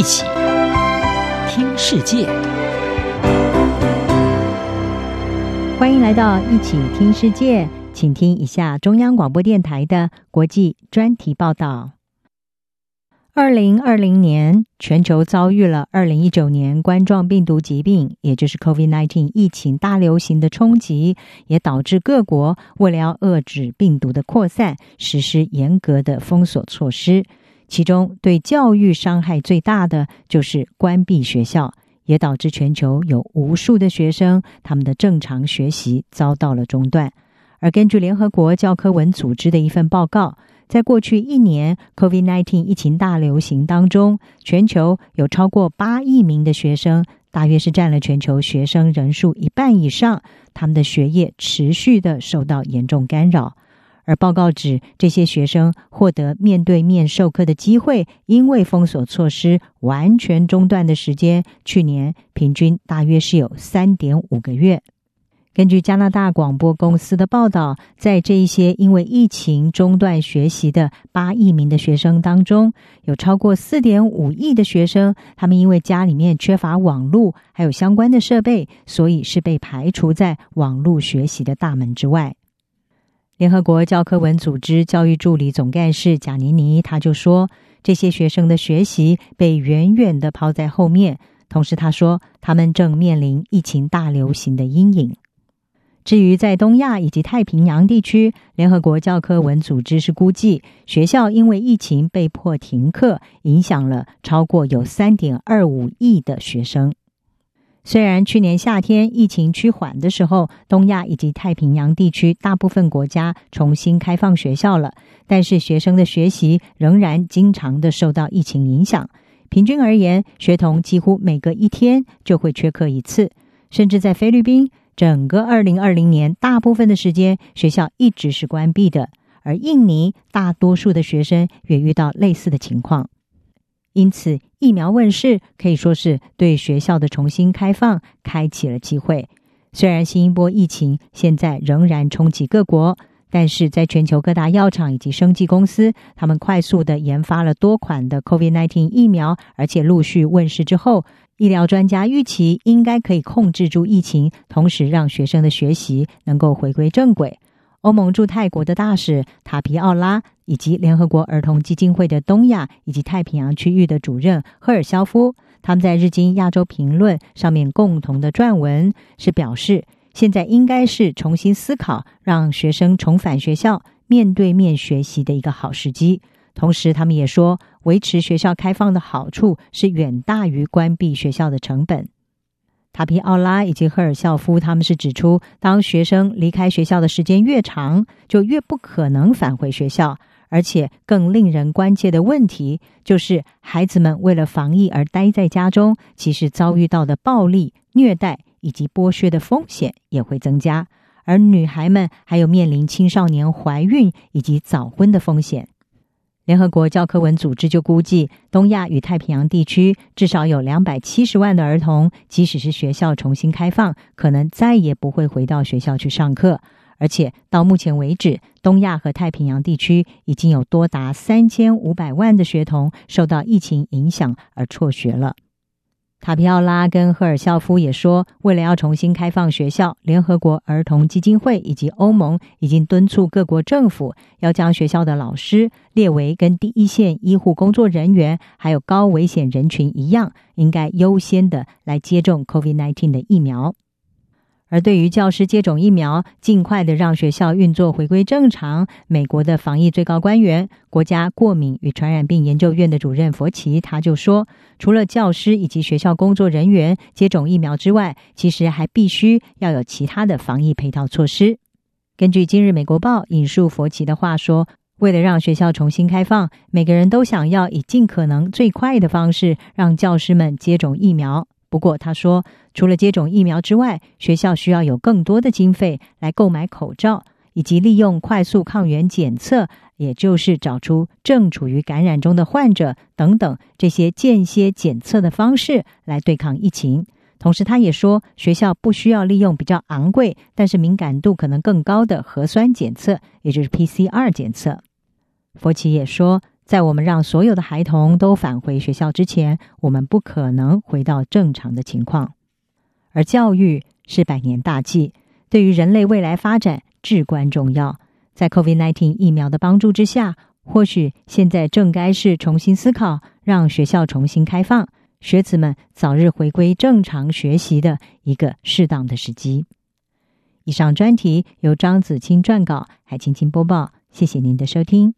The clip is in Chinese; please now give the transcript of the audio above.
一起听世界，欢迎来到一起听世界，请听一下中央广播电台的国际专题报道。二零二零年，全球遭遇了二零一九年冠状病毒疾病，也就是 COVID-19 疫情大流行的冲击，也导致各国为了要遏制病毒的扩散，实施严格的封锁措施。其中，对教育伤害最大的就是关闭学校，也导致全球有无数的学生他们的正常学习遭到了中断。而根据联合国教科文组织的一份报告，在过去一年 COVID-19 疫情大流行当中，全球有超过八亿名的学生，大约是占了全球学生人数一半以上，他们的学业持续的受到严重干扰。而报告指，这些学生获得面对面授课的机会，因为封锁措施完全中断的时间，去年平均大约是有三点五个月。根据加拿大广播公司的报道，在这一些因为疫情中断学习的八亿名的学生当中，有超过四点五亿的学生，他们因为家里面缺乏网络还有相关的设备，所以是被排除在网络学习的大门之外。联合国教科文组织教育助理总干事贾尼尼他就说，这些学生的学习被远远的抛在后面，同时他说，他们正面临疫情大流行的阴影。至于在东亚以及太平洋地区，联合国教科文组织是估计学校因为疫情被迫停课，影响了超过有三点二五亿的学生。虽然去年夏天疫情趋缓的时候，东亚以及太平洋地区大部分国家重新开放学校了，但是学生的学习仍然经常的受到疫情影响。平均而言，学童几乎每隔一天就会缺课一次，甚至在菲律宾。整个二零二零年，大部分的时间学校一直是关闭的，而印尼大多数的学生也遇到类似的情况。因此，疫苗问世可以说是对学校的重新开放开启了机会。虽然新一波疫情现在仍然冲击各国，但是在全球各大药厂以及生技公司，他们快速的研发了多款的 COVID-19 疫苗，而且陆续问世之后。医疗专家预期应该可以控制住疫情，同时让学生的学习能够回归正轨。欧盟驻泰国的大使塔皮奥拉以及联合国儿童基金会的东亚以及太平洋区域的主任赫尔肖夫，他们在日经亚洲评论上面共同的撰文是表示，现在应该是重新思考让学生重返学校面对面学习的一个好时机。同时，他们也说，维持学校开放的好处是远大于关闭学校的成本。塔皮奥拉以及赫尔肖夫他们是指出，当学生离开学校的时间越长，就越不可能返回学校。而且，更令人关切的问题就是，孩子们为了防疫而待在家中，其实遭遇到的暴力、虐待以及剥削的风险也会增加。而女孩们还有面临青少年怀孕以及早婚的风险。联合国教科文组织就估计，东亚与太平洋地区至少有两百七十万的儿童，即使是学校重新开放，可能再也不会回到学校去上课。而且到目前为止，东亚和太平洋地区已经有多达三千五百万的学童受到疫情影响而辍学了。塔皮奥拉跟赫尔肖夫也说，为了要重新开放学校，联合国儿童基金会以及欧盟已经敦促各国政府要将学校的老师列为跟第一线医护工作人员还有高危险人群一样，应该优先的来接种 COVID-19 的疫苗。而对于教师接种疫苗，尽快的让学校运作回归正常，美国的防疫最高官员、国家过敏与传染病研究院的主任佛奇他就说，除了教师以及学校工作人员接种疫苗之外，其实还必须要有其他的防疫配套措施。根据今日美国报引述佛奇的话说，为了让学校重新开放，每个人都想要以尽可能最快的方式让教师们接种疫苗。不过，他说，除了接种疫苗之外，学校需要有更多的经费来购买口罩，以及利用快速抗原检测，也就是找出正处于感染中的患者等等这些间歇检测的方式来对抗疫情。同时，他也说，学校不需要利用比较昂贵但是敏感度可能更高的核酸检测，也就是 PCR 检测。佛奇也说。在我们让所有的孩童都返回学校之前，我们不可能回到正常的情况。而教育是百年大计，对于人类未来发展至关重要。在 COVID-19 疫苗的帮助之下，或许现在正该是重新思考，让学校重新开放，学子们早日回归正常学习的一个适当的时机。以上专题由张子清撰稿，海青青播报。谢谢您的收听。